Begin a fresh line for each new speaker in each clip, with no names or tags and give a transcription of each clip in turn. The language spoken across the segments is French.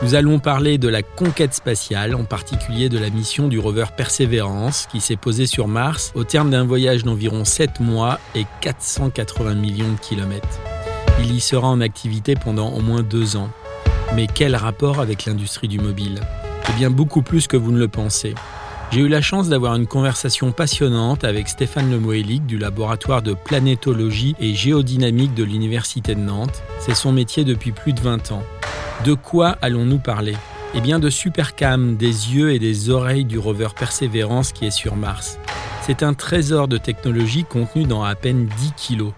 Nous allons parler de la conquête spatiale, en particulier de la mission du rover Perseverance qui s'est posé sur Mars au terme d'un voyage d'environ 7 mois et 480 millions de kilomètres. Il y sera en activité pendant au moins deux ans. Mais quel rapport avec l'industrie du mobile? Eh bien beaucoup plus que vous ne le pensez. J'ai eu la chance d'avoir une conversation passionnante avec Stéphane Lemoélic du laboratoire de planétologie et géodynamique de l'Université de Nantes. C'est son métier depuis plus de 20 ans. De quoi allons-nous parler? Eh bien de Supercam, des yeux et des oreilles du rover Perseverance qui est sur Mars. C'est un trésor de technologie contenu dans à peine 10 kilos.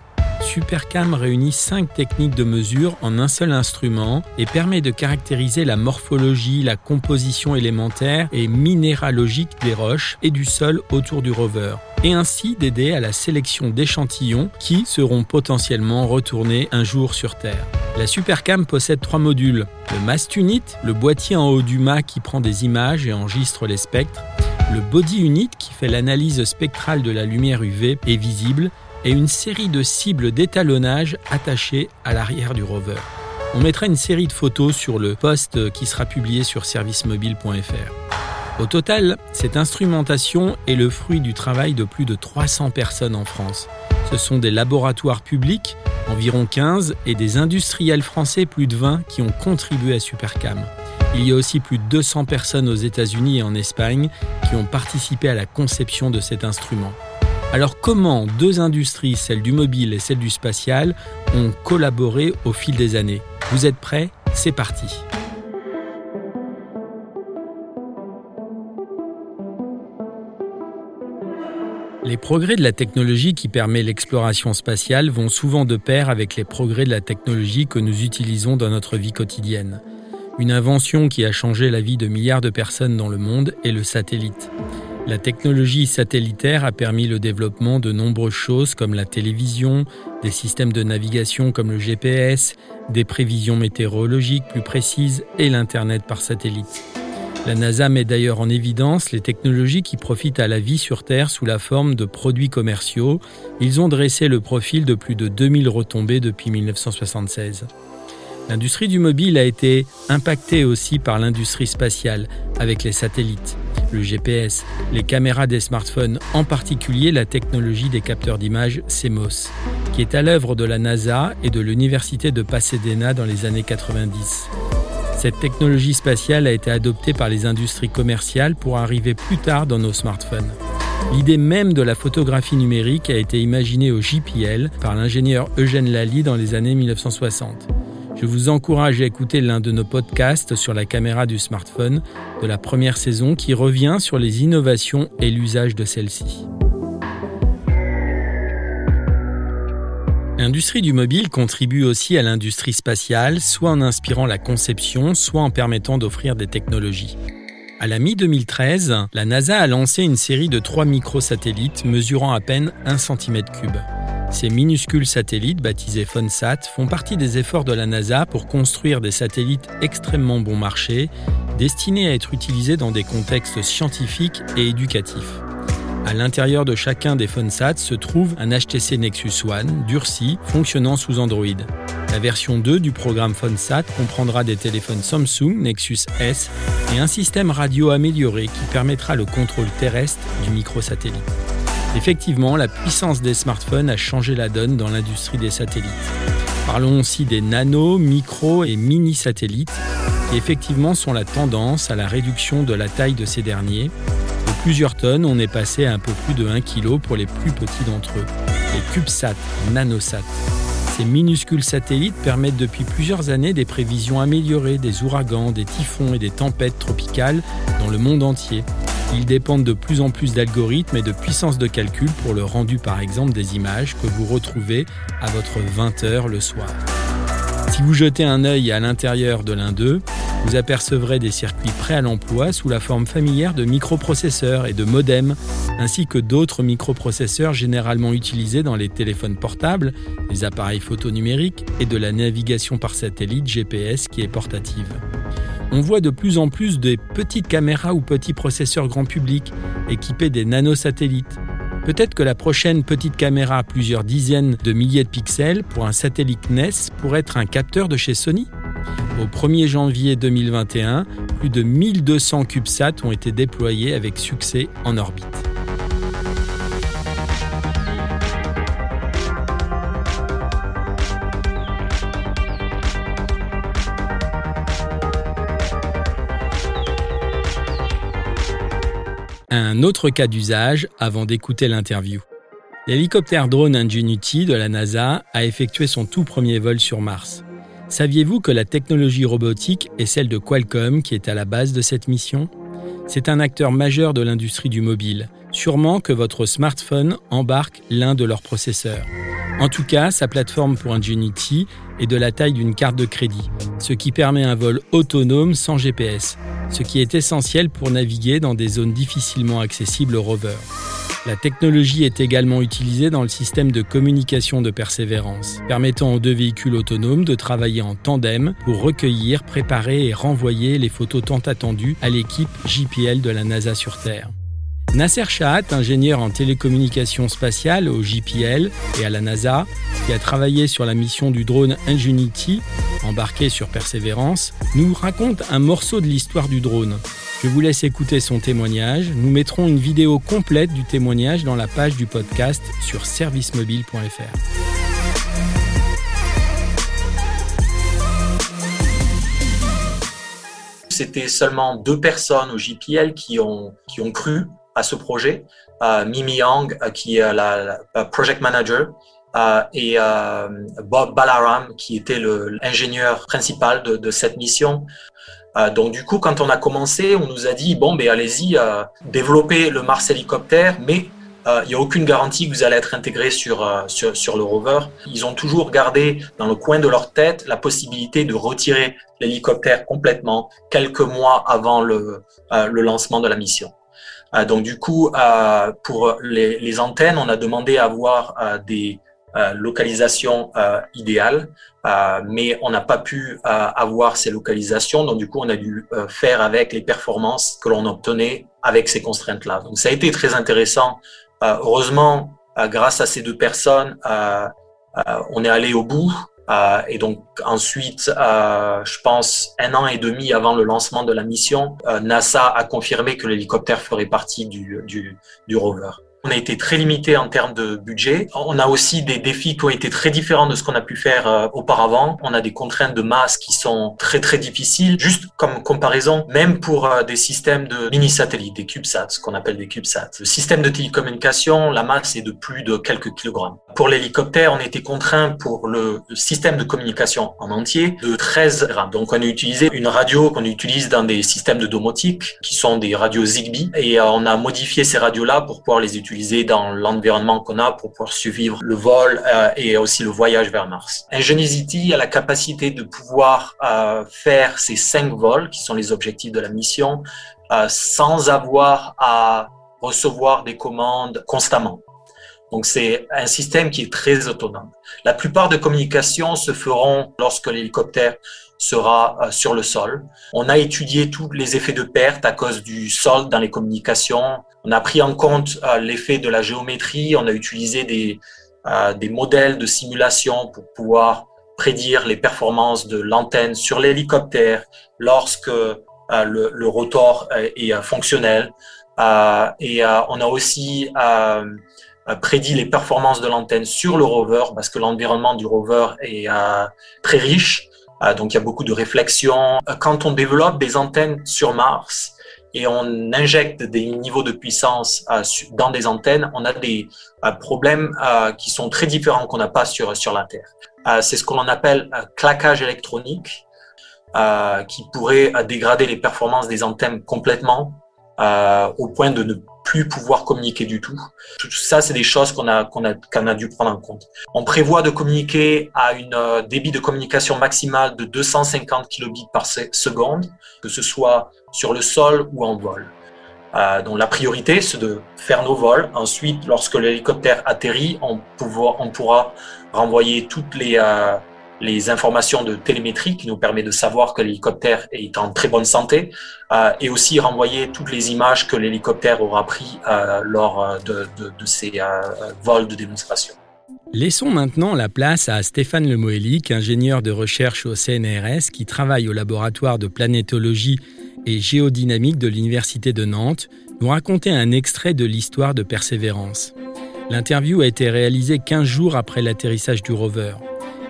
Supercam réunit 5 techniques de mesure en un seul instrument et permet de caractériser la morphologie, la composition élémentaire et minéralogique des roches et du sol autour du rover et ainsi d'aider à la sélection d'échantillons qui seront potentiellement retournés un jour sur Terre. La Supercam possède trois modules. Le Mast Unit, le boîtier en haut du mât qui prend des images et enregistre les spectres, le Body Unit qui fait l'analyse spectrale de la lumière UV et visible, et une série de cibles d'étalonnage attachées à l'arrière du rover. On mettra une série de photos sur le post qui sera publié sur servicemobile.fr. Au total, cette instrumentation est le fruit du travail de plus de 300 personnes en France. Ce sont des laboratoires publics, environ 15, et des industriels français, plus de 20, qui ont contribué à Supercam. Il y a aussi plus de 200 personnes aux États-Unis et en Espagne qui ont participé à la conception de cet instrument. Alors comment deux industries, celle du mobile et celle du spatial, ont collaboré au fil des années? Vous êtes prêts? C'est parti Les progrès de la technologie qui permet l'exploration spatiale vont souvent de pair avec les progrès de la technologie que nous utilisons dans notre vie quotidienne. Une invention qui a changé la vie de milliards de personnes dans le monde est le satellite. La technologie satellitaire a permis le développement de nombreuses choses comme la télévision, des systèmes de navigation comme le GPS, des prévisions météorologiques plus précises et l'Internet par satellite. La NASA met d'ailleurs en évidence les technologies qui profitent à la vie sur Terre sous la forme de produits commerciaux. Ils ont dressé le profil de plus de 2000 retombées depuis 1976. L'industrie du mobile a été impactée aussi par l'industrie spatiale avec les satellites le GPS, les caméras des smartphones, en particulier la technologie des capteurs d'images CMOS, qui est à l'œuvre de la NASA et de l'Université de Pasadena dans les années 90. Cette technologie spatiale a été adoptée par les industries commerciales pour arriver plus tard dans nos smartphones. L'idée même de la photographie numérique a été imaginée au JPL par l'ingénieur Eugène Lally dans les années 1960. Je vous encourage à écouter l'un de nos podcasts sur la caméra du smartphone de la première saison qui revient sur les innovations et l'usage de celle-ci. L'industrie du mobile contribue aussi à l'industrie spatiale, soit en inspirant la conception, soit en permettant d'offrir des technologies. À la mi-2013, la NASA a lancé une série de trois microsatellites mesurant à peine 1 cm3. Ces minuscules satellites, baptisés FONSAT, font partie des efforts de la NASA pour construire des satellites extrêmement bon marché, destinés à être utilisés dans des contextes scientifiques et éducatifs. À l'intérieur de chacun des FONSAT se trouve un HTC Nexus One durci fonctionnant sous Android. La version 2 du programme FONSAT comprendra des téléphones Samsung Nexus S et un système radio amélioré qui permettra le contrôle terrestre du microsatellite. Effectivement, la puissance des smartphones a changé la donne dans l'industrie des satellites. Parlons aussi des nano, micro et mini satellites, qui effectivement sont la tendance à la réduction de la taille de ces derniers. De plusieurs tonnes, on est passé à un peu plus de 1 kg pour les plus petits d'entre eux, les CubeSat, nanosat. Ces minuscules satellites permettent depuis plusieurs années des prévisions améliorées des ouragans, des typhons et des tempêtes tropicales dans le monde entier. Ils dépendent de plus en plus d'algorithmes et de puissance de calcul pour le rendu par exemple des images que vous retrouvez à votre 20h le soir. Si vous jetez un œil à l'intérieur de l'un d'eux, Vous apercevrez des circuits prêts à l'emploi sous la forme familière de microprocesseurs et de modems, ainsi que d'autres microprocesseurs généralement utilisés dans les téléphones portables, les appareils photo numériques et de la navigation par satellite GPS qui est portative. On voit de plus en plus des petites caméras ou petits processeurs grand public équipés des nanosatellites. Peut-être que la prochaine petite caméra à plusieurs dizaines de milliers de pixels pour un satellite NES pourrait être un capteur de chez Sony Au 1er janvier 2021, plus de 1200 CubeSat ont été déployés avec succès en orbite. Un autre cas d'usage avant d'écouter l'interview. L'hélicoptère drone Ingenuity de la NASA a effectué son tout premier vol sur Mars. Saviez-vous que la technologie robotique est celle de Qualcomm qui est à la base de cette mission? C'est un acteur majeur de l'industrie du mobile. Sûrement que votre smartphone embarque l'un de leurs processeurs. En tout cas, sa plateforme pour Ingenuity est de la taille d'une carte de crédit, ce qui permet un vol autonome sans GPS, ce qui est essentiel pour naviguer dans des zones difficilement accessibles au rover. La technologie est également utilisée dans le système de communication de persévérance, permettant aux deux véhicules autonomes de travailler en tandem pour recueillir, préparer et renvoyer les photos tant attendues à l'équipe JPL de la NASA sur Terre. Nasser Shahat, ingénieur en télécommunications spatiales au JPL et à la NASA, qui a travaillé sur la mission du drone Ingenuity, embarqué sur Persévérance, nous raconte un morceau de l'histoire du drone. Je vous laisse écouter son témoignage. Nous mettrons une vidéo complète du témoignage dans la page du podcast sur servicemobile.fr.
C'était seulement deux personnes au JPL qui ont, qui ont cru à ce projet. Euh, Mimi Yang, euh, qui est la, project manager, euh, et Bob Balaram, qui était l'ingénieur principal de, cette mission. donc du coup, quand on a commencé, on nous a dit bon, ben allez-y, développez le Mars hélicoptère, mais il n'y a aucune garantie que vous allez être intégré sur, sur, sur, le rover. Ils ont toujours gardé dans le coin de leur tête la possibilité de retirer l'hélicoptère complètement quelques mois avant le, le lancement de la mission. Euh, donc du coup, euh, pour les, les, antennes, on a demandé à avoir euh, des localisations idéales, mais on n'a pas pu avoir ces localisations. Donc du coup, on a dû faire avec les performances que l'on obtenait avec ces contraintes-là. Donc ça a été très intéressant. heureusement, grâce à ces deux personnes, on est allé au bout. Euh, et donc ensuite, euh, je pense un an et demi avant le lancement de la mission, euh, NASA a confirmé que l'hélicoptère ferait partie du, rover. On a été très limité en termes de budget. On a aussi des défis qui ont été très différents de ce qu'on a pu faire euh, auparavant. On a des contraintes de masse qui sont très très difficiles. Juste comme comparaison, même pour euh, des systèmes de mini-satellites, des CubeSats, ce qu'on appelle des CubeSats. Le système de télécommunication, la masse est de plus de quelques kilogrammes. Pour l'hélicoptère, on était contraint pour le système de communication en entier de 13 grammes. Donc on a utilisé une radio qu'on utilise dans des systèmes de domotique qui sont des radios Zigbee et euh, on a modifié ces radios-là pour pouvoir les utiliser dans l'environnement qu'on a pour pouvoir suivre le vol euh, et aussi le voyage vers Mars. Ingenuity a la capacité de pouvoir euh, faire ces cinq vols qui sont les objectifs de la mission euh, sans avoir à recevoir des commandes constamment. Donc c'est un système qui est très autonome. La plupart des communications se feront lorsque l'hélicoptère sera sur le sol. On a étudié tous les effets de perte à cause du sol dans les communications. On a pris en compte euh, l'effet de la géométrie. On a utilisé des, euh, des modèles de simulation pour pouvoir prédire les performances de l'antenne sur l'hélicoptère lorsque le, le, rotor est fonctionnel. et on a aussi prédit les performances de l'antenne sur le rover parce que l'environnement du rover est très riche euh, donc il y a beaucoup de réflexions. Euh, quand on développe des antennes sur Mars et on injecte des niveaux de puissance euh, dans des antennes, on a des problèmes qui sont très différents qu'on n'a pas sur, sur la Terre. C'est ce qu'on appelle claquage électronique, qui pourrait dégrader les performances des antennes complètement au point de ne plus pouvoir communiquer du tout. Tout ça, c'est des choses qu'on a, dû prendre en compte. On prévoit de communiquer à une euh, débit de communication maximale de 250 kilobits par seconde, que ce soit sur le sol ou en vol. Euh, donc la priorité, c'est de faire nos vols. Ensuite, lorsque l'hélicoptère atterrit, on, on, pourra renvoyer toutes les, euh, les informations de télémétrie qui nous permet de savoir que l'hélicoptère est en très bonne santé euh, et aussi renvoyer toutes les images que l'hélicoptère aura pris euh, lors euh, de, de, ces vols de démonstration.
Laissons maintenant la place à Stéphane Lemoélic, ingénieur de recherche au CNRS qui travaille au laboratoire de planétologie et géodynamique de l'Université de Nantes, nous raconter un extrait de l'histoire de Persévérance. L'interview a été réalisée 15 jours après l'atterrissage du rover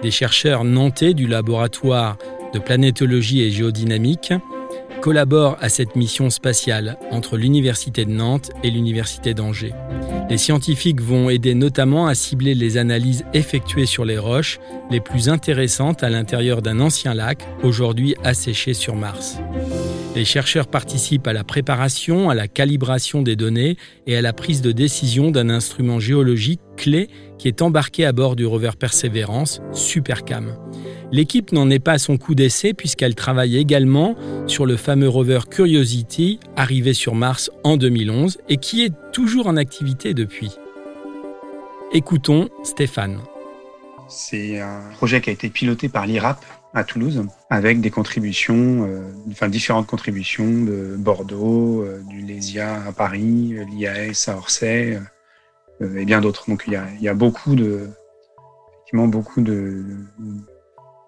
des chercheurs nantais du laboratoire de planétologie et géodynamique collaborent à cette mission spatiale entre l'Université de Nantes et l'Université d'Angers. Les scientifiques vont aider notamment à cibler les analyses effectuées sur les roches les plus intéressantes à l'intérieur d'un ancien lac, aujourd'hui asséché sur Mars. Les chercheurs participent à la préparation, à la calibration des données et à la prise de décision d'un instrument géologique clé qui est embarqué à bord du rover Perseverance, Supercam. L'équipe n'en est pas à son coup d'essai puisqu'elle travaille également sur le fameux rover Curiosity arrivé sur Mars en 2011 et qui est toujours en activité depuis. Écoutons Stéphane.
C'est un projet qui a été piloté par l'IRAP à Toulouse avec des contributions, euh, enfin différentes contributions de Bordeaux, euh, du LESIA à Paris, l'IAS à Orsay, euh, et bien d'autres. Donc il y a, il y a beaucoup de, beaucoup de,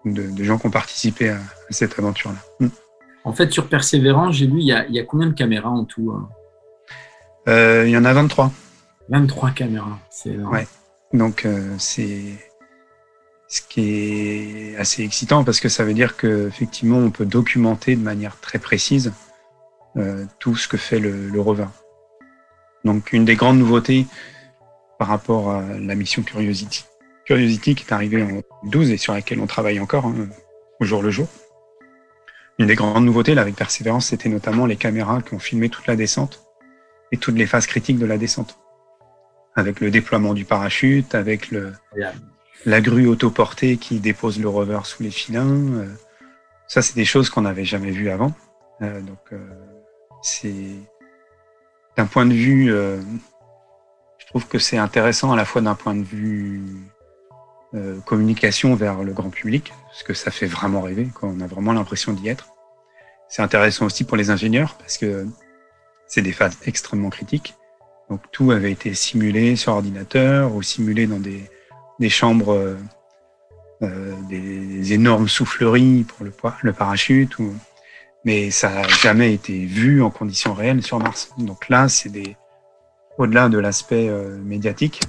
de, de, gens qui ont participé à, cette aventure-là.
Mm. En fait, sur Persévérance, j'ai lu, il y, a, il y a combien de caméras en tout hein?
Euh, Il y en a 23.
23 caméras, c'est
Ouais. Donc euh, c'est ce qui est assez excitant parce que ça veut dire qu'effectivement on peut documenter de manière très précise euh, tout ce que fait le, le rover. Donc une des grandes nouveautés par rapport à la mission Curiosity. Curiosity qui est arrivée en 12 et sur laquelle on travaille encore hein, au jour le jour. Une des grandes nouveautés là, avec Persévérance, c'était notamment les caméras qui ont filmé toute la descente et toutes les phases critiques de la descente. Avec le déploiement du parachute, avec le, la grue autoportée qui dépose le rover sous les filins. Euh, ça, c'est des choses qu'on n'avait jamais vues avant. Euh, donc, euh, c'est d'un point de vue je trouve que c'est intéressant à la fois d'un point de vue euh, communication vers le grand public, parce que ça fait vraiment rêver, quand on a vraiment l'impression d'y être. C'est intéressant aussi pour les ingénieurs, parce que c'est des phases extrêmement critiques. Donc tout avait été simulé sur ordinateur ou simulé dans des, des chambres, euh, euh des énormes souffleries pour le, le parachute, ou, mais ça n'a jamais été vu en conditions réelles sur Mars. Donc là, c'est des, au-delà de l'aspect euh, médiatique,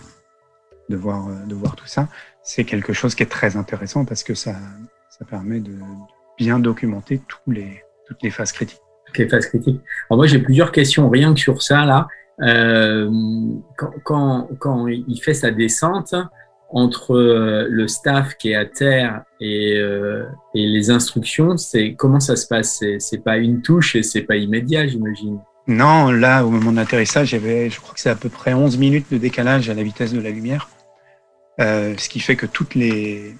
de voir, de voir tout ça, c'est quelque chose qui est très intéressant parce que ça, ça permet de bien documenter tous les, toutes les phases critiques.
les phases critiques. Alors moi, j'ai plusieurs questions rien que sur ça. là. Euh, quand, quand, quand, il fait sa descente, entre le staff qui est à terre et, euh, et les instructions, c'est comment ça se passe? C'est pas une touche et c'est pas immédiat, j'imagine.
Non, là, au moment de l'atterrissage, j'avais, je crois que c'est à peu près 11 minutes de décalage à la vitesse de la lumière. Euh, ce qui fait que toutes les,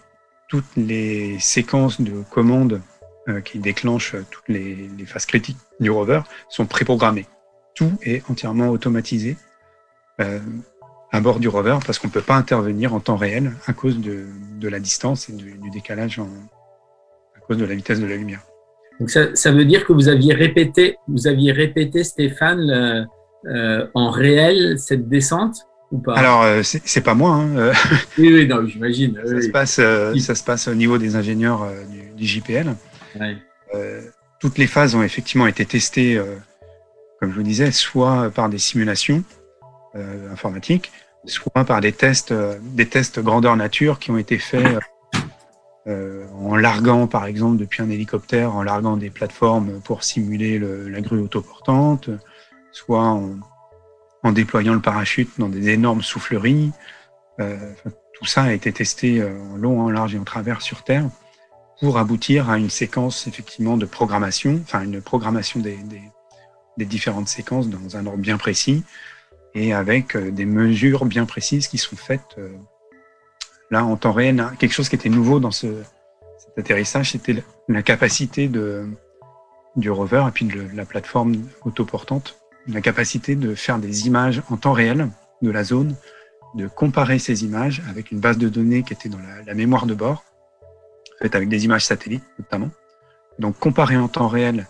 séquences de commandes euh, qui déclenchent toutes les, phases critiques du rover sont préprogrammées. Tout est entièrement automatisé euh, à bord du rover parce qu'on ne peut pas intervenir en temps réel à cause de, la distance et du, décalage à cause de la vitesse de la lumière.
Donc ça, veut dire que vous aviez répété, vous aviez répété Stéphane en réel cette descente ou pas
Alors euh, c'est pas moi. Hein. Euh.
oui, oui, non, j'imagine.
Ça, se passe, euh, ça se passe au niveau des ingénieurs du, du, JPL. Toutes les phases ont effectivement été testées, comme je vous disais, soit par des simulations informatiques, soit par des tests, des tests grandeur nature qui ont été faits euh, en larguant par exemple depuis un hélicoptère, en larguant des plateformes pour simuler le, la grue autoportante, soit en, en, déployant le parachute dans des énormes souffleries. Euh, tout ça a été testé euh, en long, en large et en travers sur Terre pour aboutir à une séquence effectivement de programmation, enfin une programmation des, des, des différentes séquences dans un ordre bien précis et avec des mesures bien précises qui sont faites là en temps réel. Quelque chose qui était nouveau dans ce, cet atterrissage, c'était la capacité de, du rover et puis de la plateforme autoportante, la capacité de faire des images en temps réel de la zone, de comparer ces images avec une base de données qui était dans la, mémoire de bord, faite avec des images satellites notamment. Donc comparer en temps réel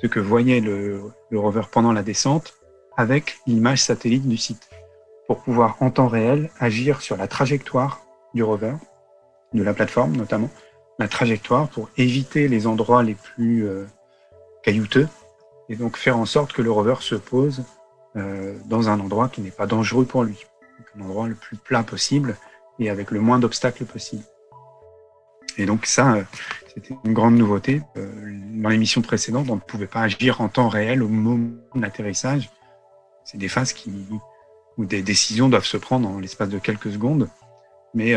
ce que voyait le, rover pendant la descente avec l'image satellite du site, pour pouvoir en temps réel agir sur la trajectoire du rover, de la plateforme notamment, la trajectoire pour éviter les endroits les plus euh, caillouteux et donc faire en sorte que le rover se pose euh, dans un endroit qui n'est pas dangereux pour lui, un endroit le plus plat possible et avec le moins d'obstacles possible. Et donc ça, euh, c'était une grande nouveauté. dans l'émission précédente, on ne pouvait pas agir en temps réel au moment de l'atterrissage. C'est des phases qui, où des décisions doivent se prendre en l'espace de quelques secondes. Mais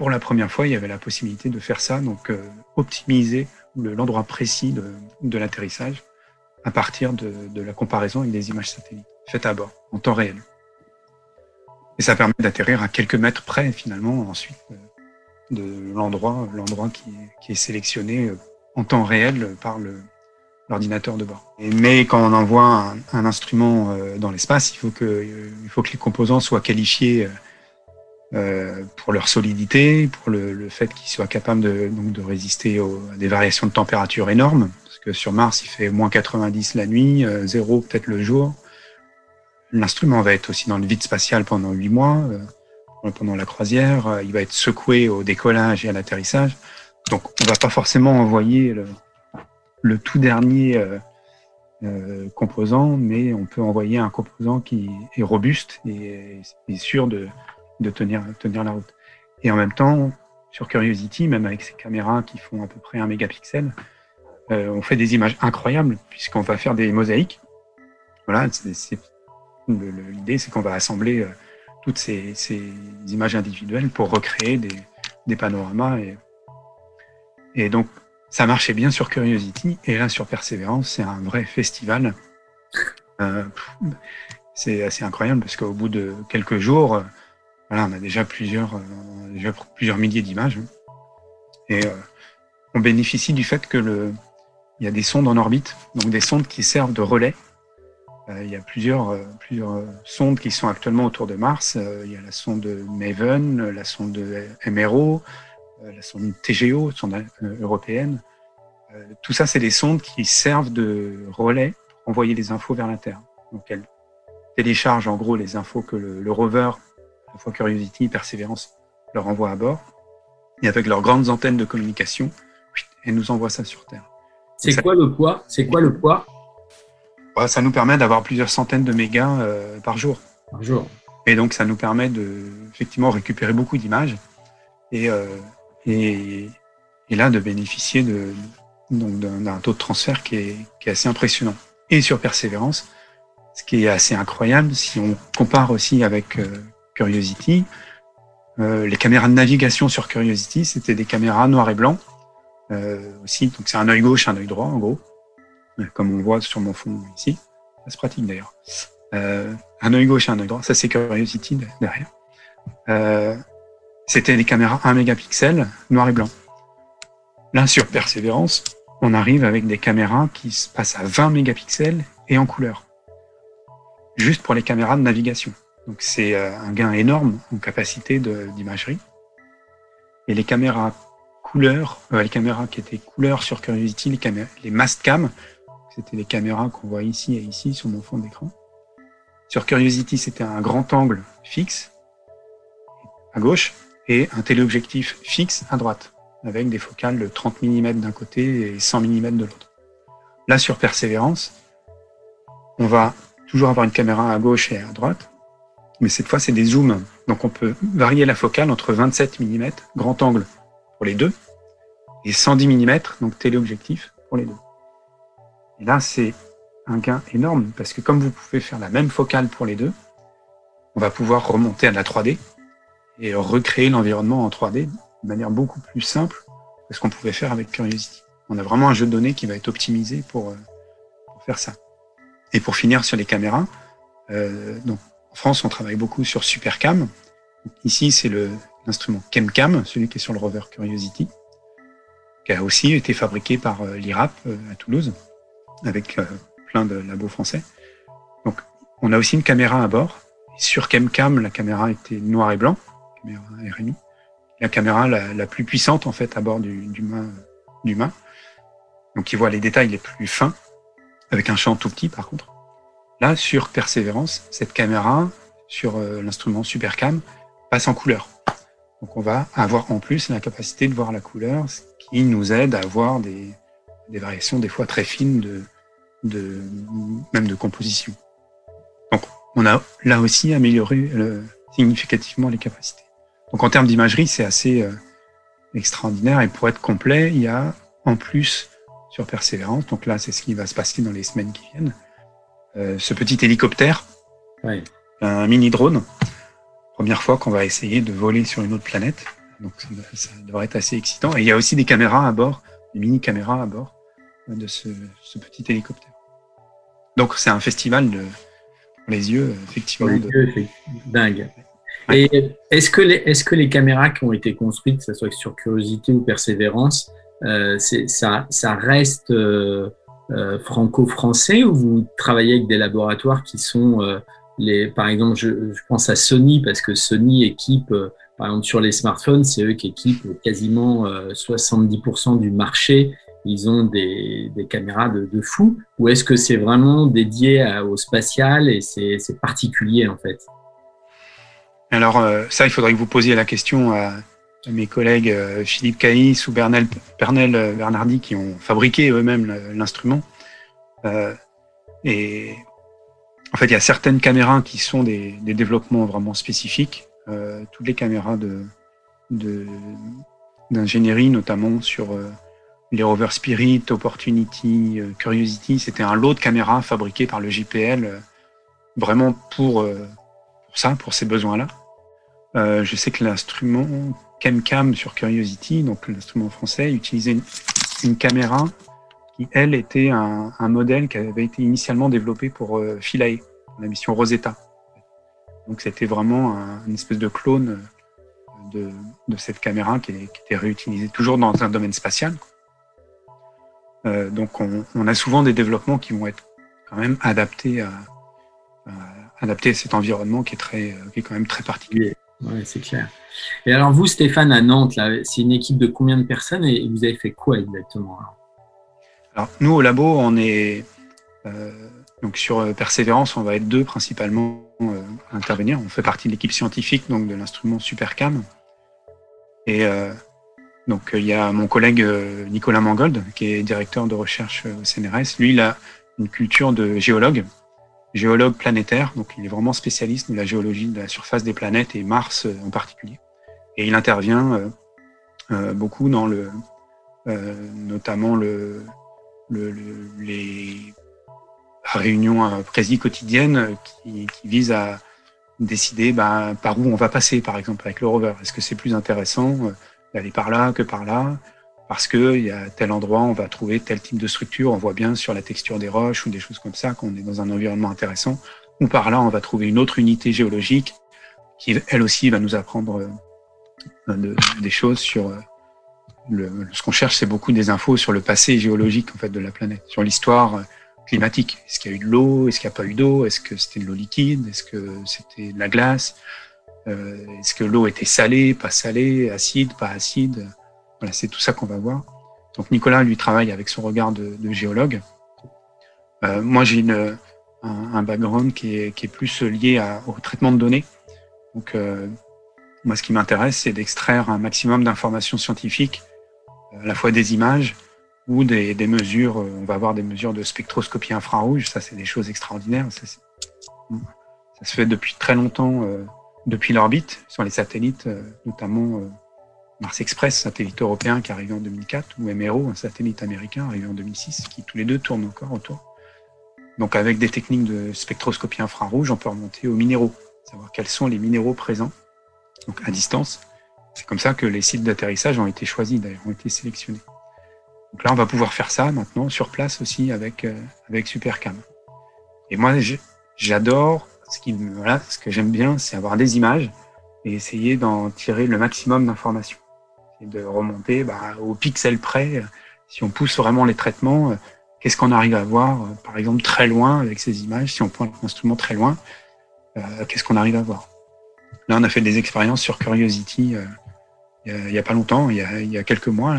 pour la première fois, il y avait la possibilité de faire ça, donc euh, optimiser l'endroit précis de, l'atterrissage à partir de, la comparaison avec des images satellites faites à bord, en temps réel. Et ça permet d'atterrir à quelques mètres près, finalement, ensuite, euh, de l'endroit l'endroit qui, est sélectionné euh, en temps réel par l'ordinateur de bord. mais quand on envoie un, instrument dans l'espace, il faut que il faut que les composants soient qualifiés euh, pour leur solidité, pour le, le fait qu'ils soient capables de, donc de résister à des variations de température énormes, que sur Mars, il fait moins 90 la nuit, euh, zéro peut-être le jour. L'instrument va être aussi dans le vide spatial pendant huit mois, euh, pendant la croisière. Euh, il va être secoué au décollage et à l'atterrissage. Donc, on va pas forcément envoyer le, tout dernier composant, mais on peut envoyer un composant qui est robuste et, sûr de, de tenir, tenir la route. Et en même temps, sur Curiosity, même avec ces caméras qui font à peu près un mégapixel, euh, on fait des images incroyables puisqu'on va faire des mosaïques. Voilà, l'idée, c'est qu'on va assembler euh, toutes ces, images individuelles pour recréer des, panoramas. Et, et, donc, ça marchait bien sur Curiosity. Et là, sur Perseverance, c'est un vrai festival. Euh, c'est assez incroyable parce qu'au bout de quelques jours, voilà, on a déjà plusieurs, euh, plusieurs milliers d'images. Hein. Et euh, on bénéficie du fait que le, il y a des sondes en orbite, donc des sondes qui servent de relais. Euh, il y a plusieurs, plusieurs sondes qui sont actuellement autour de Mars. il y a la sonde Maven, la sonde MRO, la sonde TGO, sonde européenne. tout ça, c'est des sondes qui servent de relais pour envoyer les infos vers la Terre. Donc elles téléchargent en gros les infos que le, rover la fois Curiosity, Persévérance leur envoie à bord, et avec leurs grandes antennes de communication, elles nous envoient ça sur Terre.
C'est quoi le poids? C'est quoi le poids?
Ça nous permet d'avoir plusieurs centaines de mégas euh, par jour.
Par jour.
Et donc ça nous permet de effectivement récupérer beaucoup d'images et, euh, et, et, là de bénéficier de d'un taux de transfert qui est, qui est assez impressionnant. Et sur Persévérance, ce qui est assez incroyable, si on compare aussi avec euh, Curiosity. Euh, les caméras de navigation sur Curiosity, c'était des caméras noir et blanc aussi. Donc c'est un œil gauche, un œil droit en gros, euh, comme on voit sur mon fond ici. Ça se pratique d'ailleurs. un œil gauche un œil droit, ça c'est Curiosity derrière. c'était des caméras 1 mégapixel, noir et blanc. Là sur Persévérance, on arrive avec des caméras qui se passent à 20 mégapixels et en couleur. Juste pour les caméras de navigation. Donc c'est euh, un gain énorme en capacité d'imagerie. Et les caméras couleur, euh, les caméras qui étaient couleur sur Curiosity, les, caméras, les Mastcam, c'était les caméras qu'on voit ici et ici sur mon fond d'écran. Sur Curiosity, c'était un grand angle fixe à gauche et un téléobjectif fixe à droite, avec des focales de 30 mm d'un côté et 100 mm de l'autre. Là, sur Persévérance, on va toujours avoir une caméra à gauche et à droite, mais cette fois c'est des zooms. Donc on peut varier la focale entre 27 mm grand angle pour les deux et 110 mm donc téléobjectif pour les deux. Et là c'est un gain énorme parce que comme vous pouvez faire la même focale pour les deux, on va pouvoir remonter à la 3D et recréer l'environnement en 3D de manière beaucoup plus simple que ce qu'on pouvait faire avec Curiosity. On a vraiment un jeu de données qui va être optimisé pour, euh, pour faire ça. Et pour finir sur les caméras, donc en France, on travaille beaucoup sur Supercam. Ici, c'est l'instrument ChemCam, celui qui est sur le rover Curiosity, qui a aussi été fabriqué par l'IRAP à Toulouse, avec plein de labos français. Donc, on a aussi une caméra à bord. Sur ChemCam, la caméra était noir et blanc, caméra RMI. La caméra la, plus puissante en fait à bord du, du Donc, qui voit les détails les plus fins, avec un champ tout petit par contre. Là, sur Persévérance, cette caméra sur euh, l'instrument Supercam passe en couleur. Donc, on va avoir en plus la capacité de voir la couleur, ce qui nous aide à avoir des, des variations des fois très fines de, de même de composition. Donc, on a là aussi amélioré euh, significativement les capacités. Donc, en termes d'imagerie, c'est assez euh, extraordinaire. Et pour être complet, il y a en plus sur Persévérance, donc là, c'est ce qui va se passer dans les semaines qui viennent, euh, ce petit hélicoptère, un mini drone. Première fois qu'on va essayer de voler sur une autre planète. Donc, ça, devrait être assez excitant. Et il y a aussi des caméras à bord, des mini caméras à bord de ce, ce petit hélicoptère. Donc c'est un festival de, pour les yeux, effectivement. les yeux,
dingue. Et est-ce que, les, est que les caméras qui ont été construites, que ce soit sur Curiosity ou Persévérance, euh, ça, ça reste euh, euh, franco-français ou vous travaillez avec des laboratoires qui sont, par exemple, je, pense à Sony parce que Sony équipe, euh, par exemple sur les smartphones, c'est eux qui équipent quasiment 70% du marché. Ils ont des, caméras de, fou. Ou est-ce que c'est vraiment dédié au spatial et c'est particulier en fait?
Alors euh, ça, il faudrait que vous posiez la question à, mes collègues euh, Philippe Caïs ou Bernel, Bernel euh, Bernardi qui ont fabriqué eux-mêmes l'instrument. Euh, et en fait, il y a certaines caméras qui sont des, des développements vraiment spécifiques. Euh, toutes les caméras de d'ingénierie, notamment sur les Rover Spirit, Opportunity, euh, Curiosity, c'était un lot de caméras fabriqué par le JPL euh, vraiment pour, euh, pour ça, pour ces besoins-là. je sais que l'instrument ChemCam sur Curiosity, donc l'instrument français, utilisait une, caméra elle, était un, modèle qui avait été initialement développé pour Philae, la mission Rosetta. Donc c'était vraiment un, une espèce de clone de, de cette caméra qui, était réutilisée toujours dans un domaine spatial. Euh, donc on, a souvent des développements qui vont être quand même adaptés à, cet environnement qui est très, euh, qui est quand même très particulier.
Oui, c'est clair. Et alors vous, Stéphane, à Nantes, c'est une équipe de combien de personnes et vous avez fait quoi exactement
nous, au labo, on est euh, donc sur euh, Persévérance, on va être deux principalement euh, intervenir. On fait partie de l'équipe scientifique donc de l'instrument Supercam. Et euh, donc il y a mon collègue Nicolas Mangold, qui est directeur de recherche au CNRS. Lui, il a une culture de géologue, géologue planétaire, donc il est vraiment spécialiste de la géologie de la surface des planètes et Mars en particulier. Et il intervient beaucoup dans le, notamment le, le, le, les réunions prési quotidiennes qui, qui visent à décider bah, par où on va passer, par exemple, avec le rover. Est-ce que c'est plus intéressant d'aller par là que par là, parce que il y a tel endroit, on va trouver tel type de structure, on voit bien sur la texture des roches ou des choses comme ça qu'on est dans un environnement intéressant, ou par là, on va trouver une autre unité géologique qui, elle aussi, va nous apprendre euh, de, des choses sur euh, le, ce qu'on cherche, c'est beaucoup des infos sur le passé géologique en fait de la planète, sur l'histoire euh, climatique. Est-ce qu'il y a eu de l'eau? Est-ce qu'il n'y a pas eu d'eau? Est-ce que c'était de l'eau liquide? Est-ce que c'était de la glace? Euh, Est-ce que l'eau était salée, pas salée, acide, pas acide? Voilà, c'est tout ça qu'on va voir. Donc Nicolas, lui, travaille avec son regard de, de géologue. Euh, moi, j'ai un, un, background qui est, qui est plus lié au traitement de données. Donc, euh, moi, ce qui m'intéresse, c'est d'extraire un maximum d'informations scientifiques, à la fois des images ou des, mesures. On va avoir des mesures de spectroscopie infrarouge. Ça, c'est des choses extraordinaires. Ça, se fait depuis très longtemps euh, depuis l'orbite sur les satellites, euh, notamment euh, Mars Express, satellite européen qui est arrivé en 2004, ou MRO, un satellite américain arrivé en 2006, qui tous les deux tournent encore autour. Donc avec des techniques de spectroscopie infrarouge, on peut remonter aux minéraux, savoir quels sont les minéraux présents, donc à distance. C'est comme ça que les sites d'atterrissage ont été choisis, d'ailleurs, ont été sélectionnés. Donc là, on va pouvoir faire ça maintenant sur place aussi avec, euh, avec Supercam. Et moi, j'adore, ce, ce que j'aime bien, c'est avoir des images et essayer d'en tirer le maximum d'informations. Et de remonter bah, au pixel près, si on pousse vraiment les traitements, qu'est-ce qu'on arrive à voir, par exemple, très loin avec ces images, si on pointe l'instrument très loin, qu'est-ce qu'on arrive à voir. Là, on a fait des expériences sur Curiosity il n'y a, pas longtemps, il y a, quelques mois,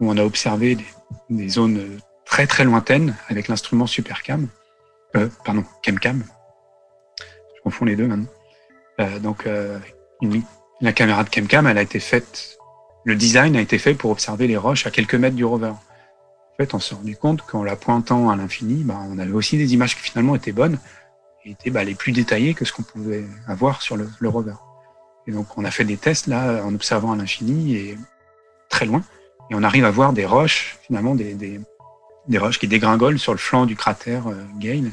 où on a observé des, zones très très lointaines avec l'instrument Supercam, euh, pardon, Chemcam. Je confonds les deux maintenant. Euh, donc, euh, la caméra de Chemcam, elle a été faite, le design a été fait pour observer les roches à quelques mètres du rover. En fait, on s'est rendu compte qu'en la pointant à l'infini, bah, on avait aussi des images qui finalement étaient bonnes et étaient bah, les plus détaillées que ce qu'on pouvait avoir sur le, le rover. Et donc, on a fait des tests là, en observant à l'infini et très loin. Et on arrive à voir des roches, finalement, des, roches qui dégringolent sur le flanc du cratère euh, Gale.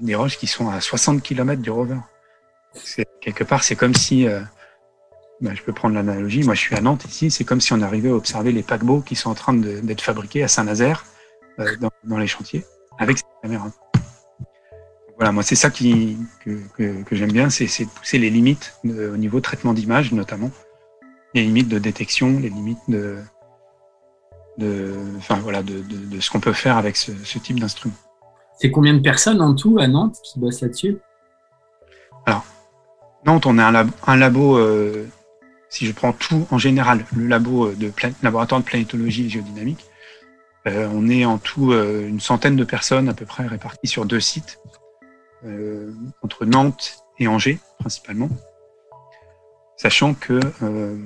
Des roches qui sont à 60 km du rover. Quelque part, c'est comme si, euh, ben, je peux prendre l'analogie, moi je suis à Nantes ici, c'est comme si on arrivait à observer les paquebots qui sont en train d'être fabriqués à Saint-Nazaire, euh, dans, dans, les chantiers, avec ces caméras voilà, moi c'est ça qui, que, que, que j'aime bien, c'est de pousser les limites au niveau traitement d'image notamment, les limites de détection, les limites de, de, enfin voilà, de, de, de ce qu'on peut faire avec ce, ce type d'instrument.
C'est combien de personnes en tout à Nantes qui bossent là-dessus?
Alors, Nantes, on a un labo, un labo euh, si je prends tout en général, le labo de laboratoire de planétologie et géodynamique, euh, on est en tout euh, une centaine de personnes à peu près réparties sur deux sites. Euh, entre Nantes et Angers principalement, sachant que euh,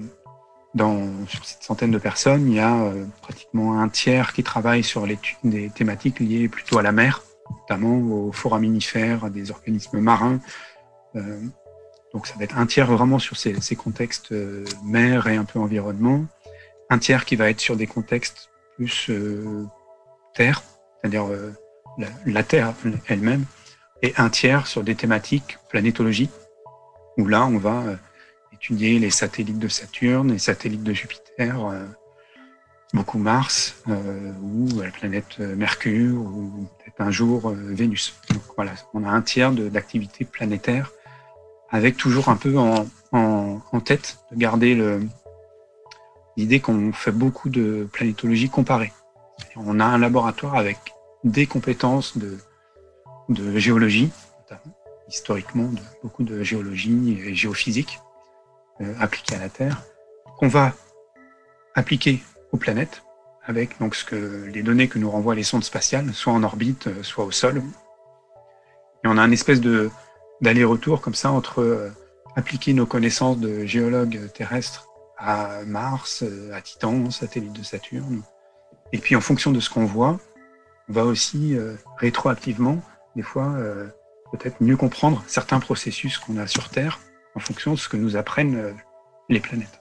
sur cette centaine de personnes, il y a euh, pratiquement un tiers qui travaille sur l'étude des thématiques liées plutôt à la mer, notamment aux foraminifères, à des organismes marins. Donc ça va être un tiers vraiment sur ces, contextes mer et un peu environnement, un tiers qui va être sur des contextes plus terre, c'est-à-dire la, Terre elle-même, et un tiers sur des thématiques planétologiques, où là, on va euh, étudier les satellites de Saturne, les satellites de Jupiter, euh, beaucoup Mars, euh, ou la planète Mercure, ou peut-être un jour Vénus. Donc voilà, on a un tiers d'activité planétaire, avec toujours un peu en tête de garder l'idée qu'on fait beaucoup de planétologie comparée. On a un laboratoire avec des compétences de de géologie, historiquement de, beaucoup de géologie et géophysique euh, appliquée à la Terre, qu'on va appliquer aux planètes avec donc ce que les données que nous renvoient les sondes spatiales, soit en orbite, euh, soit au sol. Et on a un espèce de d'aller-retour comme ça entre euh, appliquer nos connaissances de géologues terrestres à Mars, à Titan, satellite de Saturne. Et puis en fonction de ce qu'on voit, on va aussi rétroactivement des fois, euh, peut-être mieux comprendre certains processus qu'on a sur Terre en fonction de ce que nous apprennent euh, les planètes.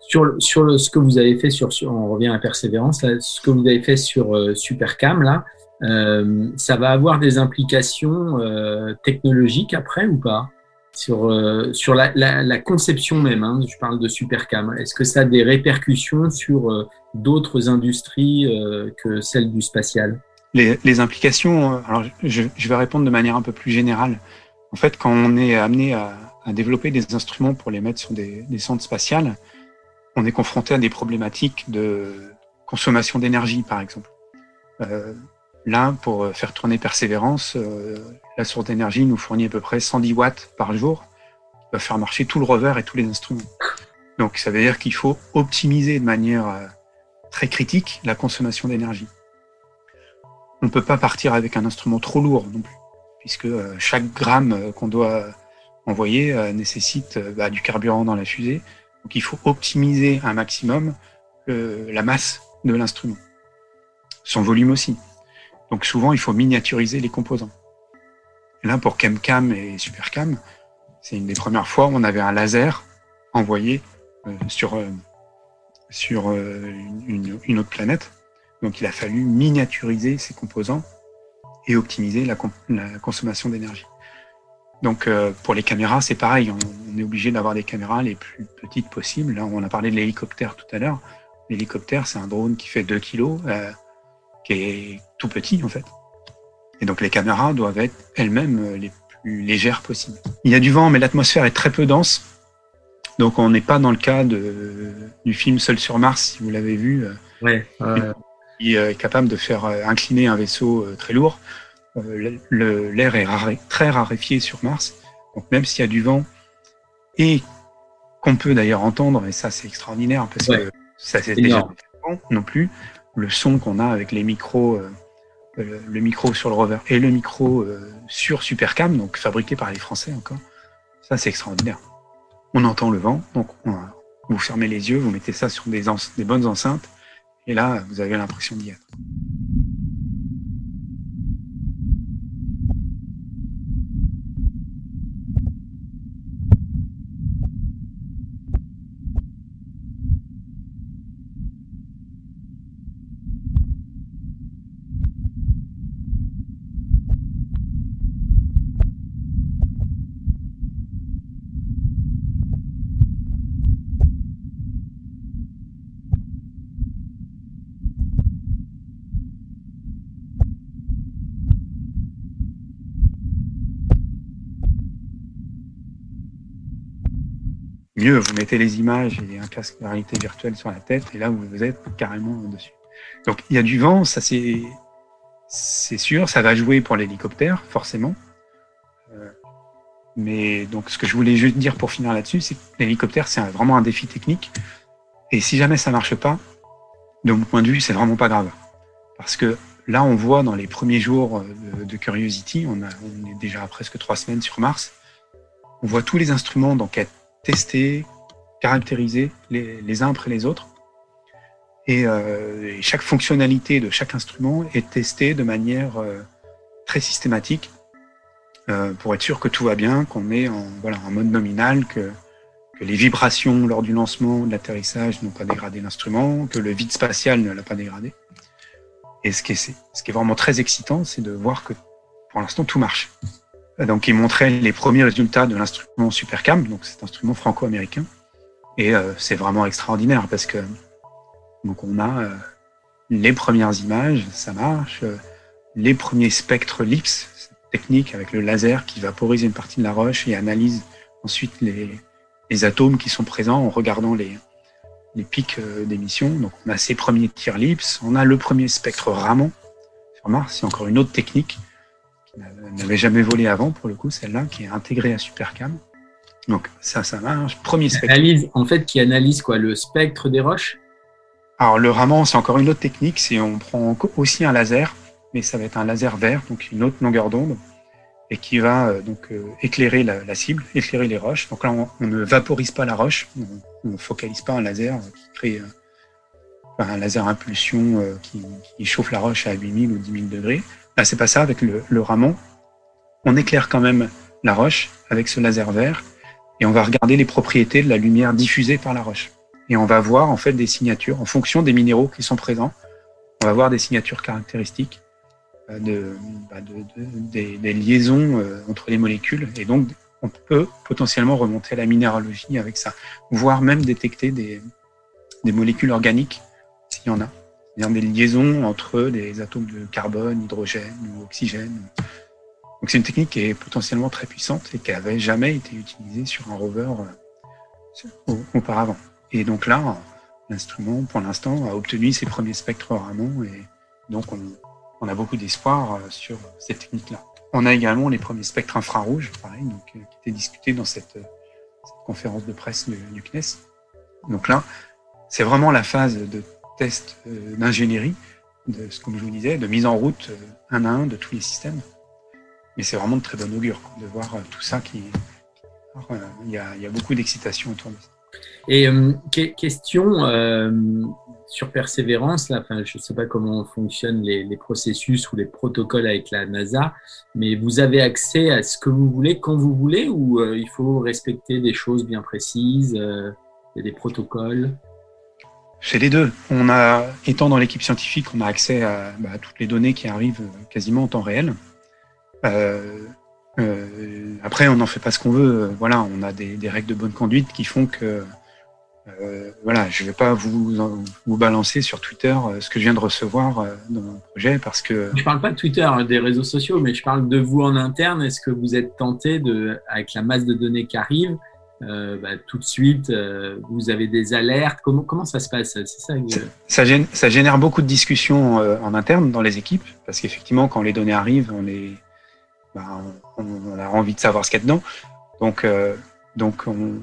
Sur, sur le, ce que vous avez fait sur, on revient à Persévérance, ce que vous avez fait sur euh, Supercam, là, ça va avoir des implications technologiques après ou pas? Sur, sur la, conception même, hein, je parle de Supercam. Est-ce que ça a des répercussions sur d'autres industries que celle du spatial?
Les, implications, euh, alors je, vais répondre de manière un peu plus générale. En fait, quand on est amené à, développer des instruments pour les mettre sur des, des centres spatiales, on est confronté à des problématiques de consommation d'énergie, par exemple. Euh, là, pour faire tourner Persévérance, euh, la source d'énergie nous fournit à peu près 110 watts par jour, qui va faire marcher tout le rover et tous les instruments. Donc, ça veut dire qu'il faut optimiser de manière très critique la consommation d'énergie on ne peut pas partir avec un instrument trop lourd non plus, puisque euh, chaque gramme euh, qu'on doit envoyer euh, nécessite bah, du carburant dans la fusée. Donc il faut optimiser un maximum la masse de l'instrument, son volume aussi. Donc souvent il faut miniaturiser les composants. Là pour ChemCam et SuperCam, c'est une des premières fois où on avait un laser envoyé sur sur une autre planète donc il a fallu miniaturiser ces composants et optimiser la, consommation d'énergie. Donc euh, pour les caméras, c'est pareil, on, est obligé d'avoir des caméras les plus petites possibles. Là, on a parlé de l'hélicoptère tout à l'heure. L'hélicoptère, c'est un drone qui fait 2 kilos, euh, qui est tout petit en fait. Et donc les caméras doivent être elles-mêmes les plus légères possibles. Il y a du vent, mais l'atmosphère est très peu dense. Donc on n'est pas dans le cas du film Seul sur Mars, si vous l'avez vu, qui est capable de faire incliner un vaisseau très lourd. L'air est très raréfié sur Mars. Donc même s'il y a du vent et qu'on peut d'ailleurs entendre, et ça c'est extraordinaire parce que ça c'est déjà non plus, le son qu'on a avec les micros, euh, le micro sur le rover et le micro euh, sur Supercam, donc fabriqué par les Français encore, ça c'est extraordinaire. On entend le vent, donc vous fermez les yeux, vous mettez ça sur des, des bonnes enceintes, et là vous avez l'impression d'y être. Mieux, vous mettez les images et un casque de réalité virtuelle sur la tête, et là, vous êtes carrément dessus. Donc, il y a du vent, ça c'est, c'est sûr, ça va jouer pour l'hélicoptère, forcément. Euh, mais donc, ce que je voulais juste dire pour finir là-dessus, c'est que l'hélicoptère, c'est vraiment un défi technique. Et si jamais ça marche pas, de mon point de vue, c'est vraiment pas grave. Parce que là, on voit dans les premiers jours de, Curiosity, on, on est déjà à presque trois semaines sur Mars, on voit tous les instruments d'enquête tester, caractériser les, uns après les autres. Euh, et, chaque fonctionnalité de chaque instrument est testée de manière euh, très systématique euh, pour être sûr que tout va bien, qu'on est en, voilà, mode nominal, que, que les vibrations lors du lancement, de l'atterrissage n'ont pas dégradé l'instrument, que le vide spatial ne l'a pas dégradé. Et ce qui est, ce qui est vraiment très excitant, c'est de voir que pour l'instant tout marche. Donc, il montrait les premiers résultats de l'instrument Supercam, donc cet instrument franco-américain. Et euh, c'est vraiment extraordinaire parce que donc on a euh, les premières images, ça marche, euh, les premiers spectres LIPS, cette technique avec le laser qui vaporise une partie de la roche et analyse ensuite les, les atomes qui sont présents en regardant les, les pics d'émission. Donc on a ces premiers tirs LIPS, on a le premier spectre Raman sur Mars, c'est encore une autre technique n'avait jamais volé avant, pour le coup, celle-là, qui est intégrée à Supercam. Donc ça, ça marche. Premier spectre.
Analyse, en fait, qui analyse quoi Le spectre des roches?
Alors le raman, c'est encore une autre technique. C'est on prend aussi un laser, mais ça va être un laser vert, donc une autre longueur d'onde, et qui va euh, donc euh, éclairer la, cible, éclairer les roches. Donc là, on, ne vaporise pas la roche, on ne focalise pas un laser qui crée euh, un laser impulsion qui, qui, chauffe la roche à 8000 ou 10 000 degrés. Là, c'est pas ça avec le, le ramon. On éclaire quand même la roche avec ce laser vert et on va regarder les propriétés de la lumière diffusée par la roche. Et on va voir en fait des signatures en fonction des minéraux qui sont présents. On va voir des signatures caractéristiques euh, bah, de, de des, liaisons euh, entre les molécules. Et donc, on peut potentiellement remonter à la minéralogie avec ça, voire même détecter des, des molécules organiques s'il y en a des liaisons entre des atomes de carbone, hydrogène ou oxygène. Donc c'est une technique qui est potentiellement très puissante et qui n'avait jamais été utilisée sur un rover euh, auparavant. Et donc là, l'instrument, pour l'instant, a obtenu ses premiers spectres Raman et donc on, a beaucoup d'espoir euh, sur cette technique-là. On a également les premiers spectres infrarouges, pareil, donc, euh, qui étaient discutés dans cette, conférence de presse du, du CNES. Donc là, c'est vraiment la phase de test euh, d'ingénierie, de, comme je vous disais, de mise en route euh, un à un de tous les systèmes. Mais c'est vraiment de très bon augure de voir euh, tout ça qui. Il y, a, beaucoup d'excitation autour de ça.
Et question sur Persévérance, là, je ne sais pas comment fonctionnent les, processus ou les protocoles avec la NASA, mais vous avez accès à ce que vous voulez quand vous voulez ou il faut respecter des choses bien précises, il y a des protocoles?
C'est les deux. On a, étant dans l'équipe scientifique, on a accès à, bah, toutes les données qui arrivent quasiment en temps réel. Euh, euh, après, on n'en fait pas ce qu'on veut. Voilà, on a des, règles de bonne conduite qui font que Euh, je ne vais pas vous, balancer sur Twitter euh, ce que je viens de recevoir euh, dans mon projet parce que.
Je ne parle pas de Twitter, hein, des réseaux sociaux, mais je parle de vous en interne. Est-ce que vous êtes tenté, de, avec la masse de données qui arrive, bah, tout de suite, vous avez des alertes comment, ça se passe?
Ça, génère beaucoup de discussions en interne dans les équipes parce qu'effectivement, quand les données arrivent, on, bah, a envie de savoir ce qu'il y a dedans. Donc, donc on,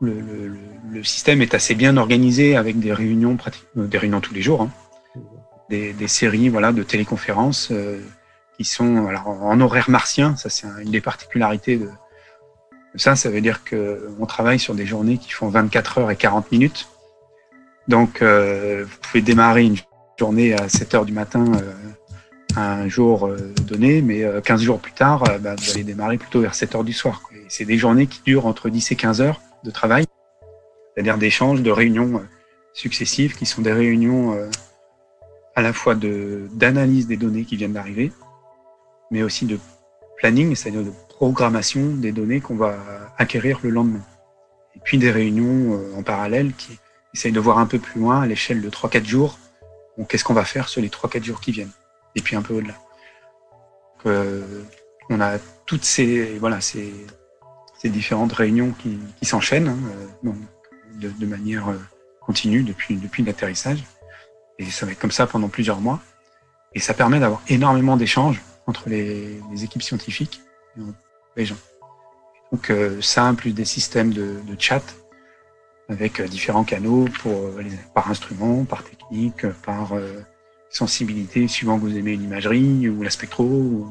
le, système est assez bien organisé avec des réunions, euh, des réunions tous les jours, hein. des, séries de téléconférences euh, qui sont en horaire martien. Ça, c'est une des particularités de, ça. Ça veut dire qu'on travaille sur des journées qui font 24 heures et 40 minutes. Donc, euh, vous pouvez démarrer une journée à 7 heures du matin un jour donné, mais 15 jours plus tard, bah, vous allez démarrer plutôt vers 7 heures du soir. C'est des journées qui durent entre 10 et 15 heures de travail, c'est-à-dire d'échanges, de réunions euh, successives, qui sont des réunions euh, à la fois d'analyse des données qui viennent d'arriver, mais aussi de planning, c'est-à-dire de programmation des données qu'on va acquérir le lendemain. Et puis des réunions euh, en parallèle qui essayent de voir un peu plus loin, à l'échelle de 3-4 jours, qu'est-ce qu'on va faire sur les 3-4 jours qui viennent, et puis un peu au-delà. on a toutes ces, voilà, ces, différentes réunions qui, s'enchaînent hein, euh, de, manière euh, continue depuis, depuis l'atterrissage. Et ça va être comme ça pendant plusieurs mois. Et ça permet d'avoir énormément d'échanges entre les, équipes scientifiques gens. Donc euh, ça, plus des systèmes de, chat avec différents canaux pour, par instrument, par technique, par sensibilité, suivant que vous aimez l'imagerie ou la spectro.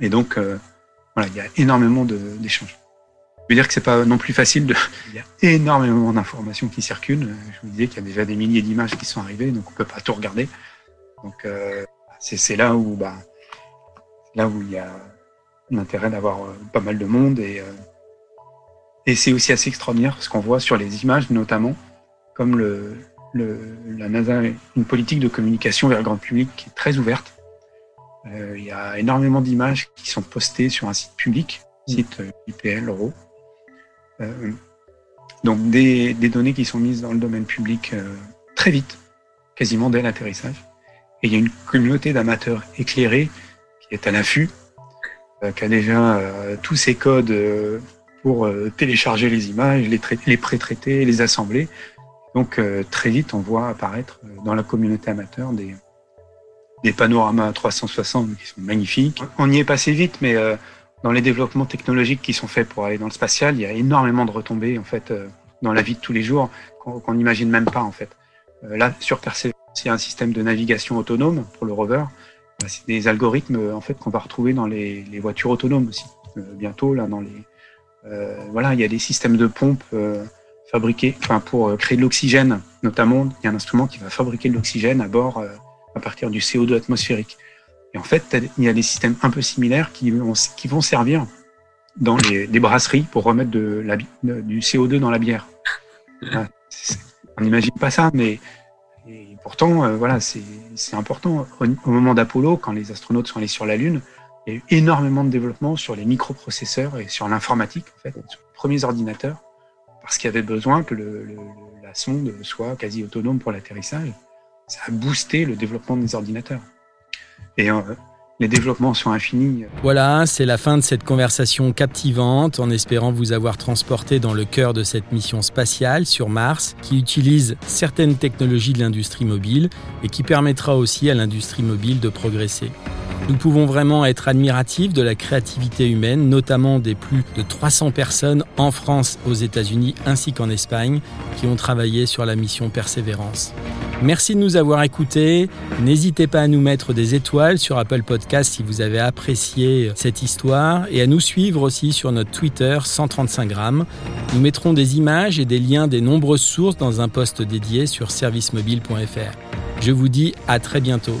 Et donc, voilà, il y a énormément d'échanges veux dire que c'est pas non plus facile. Il y a énormément d'informations qui circulent. Je vous disais qu'il y a déjà des milliers d'images qui sont arrivées, donc on peut pas tout regarder. Donc euh, c'est là où bah, là où il y a l'intérêt d'avoir euh, pas mal de monde et euh, et c'est aussi assez extraordinaire ce qu'on voit sur les images notamment, comme le, le, la NASA a une politique de communication vers le grand public qui est très ouverte. il y a énormément d'images qui sont postées sur un site public, site IPL. Euh, donc des, données qui sont mises dans le domaine public euh, très vite, quasiment dès l'atterrissage. Et il y a une communauté d'amateurs éclairés qui est à l'affût, euh, qui a déjà tous ces codes pour télécharger les images, les, les pré-traiter, les assembler. Donc très vite, on voit apparaître dans la communauté amateur des, panoramas 360 qui sont magnifiques. On y est passé vite, mais dans les développements technologiques qui sont faits pour aller dans le spatial, il y a énormément de retombées en fait euh, dans la vie de tous les jours qu'on n'imagine même pas en fait. Euh, là, sur Perseverance, il y a un système de navigation autonome pour le rover. Bah, c'est des algorithmes en fait qu'on va retrouver dans les, les, voitures autonomes aussi euh, bientôt là dans les voilà, il y a des systèmes de pompes fabriqués, enfin pour créer de l'oxygène notamment. Il y a un instrument qui va fabriquer de l'oxygène à bord à partir du CO2 atmosphérique. Et en fait, il y a des systèmes un peu similaires qui vont, qui vont servir dans les, brasseries pour remettre de la, du CO2 dans la bière. on n'imagine pas ça, mais pourtant, euh, voilà, c'est important. Au, moment d'Apollo, quand les astronautes sont allés sur la Lune, il y a eu énormément de développement sur les microprocesseurs et sur l'informatique, en fait, sur les premiers ordinateurs, parce qu'il y avait besoin que la sonde soit quasi autonome pour l'atterrissage. Ça a boosté le développement des ordinateurs. Euh, les développements sont infinis.
Voilà, c'est la fin de cette conversation captivante, en espérant vous avoir transporté dans le cœur de cette mission spatiale sur Mars, qui utilise certaines technologies de l'industrie mobile et qui permettra aussi à l'industrie mobile de progresser. Nous pouvons vraiment être admiratifs de la créativité humaine, notamment des plus de 300 personnes en France, aux États-Unis ainsi qu'en Espagne qui ont travaillé sur la mission Persévérance. Merci de nous avoir écoutés. N'hésitez pas à nous mettre des étoiles sur Apple Podcast si vous avez apprécié cette histoire et à nous suivre aussi sur notre Twitter 135 grammes. Nous mettrons des images et des liens des nombreuses sources dans un post dédié sur servicemobile.fr. Je vous dis à très bientôt.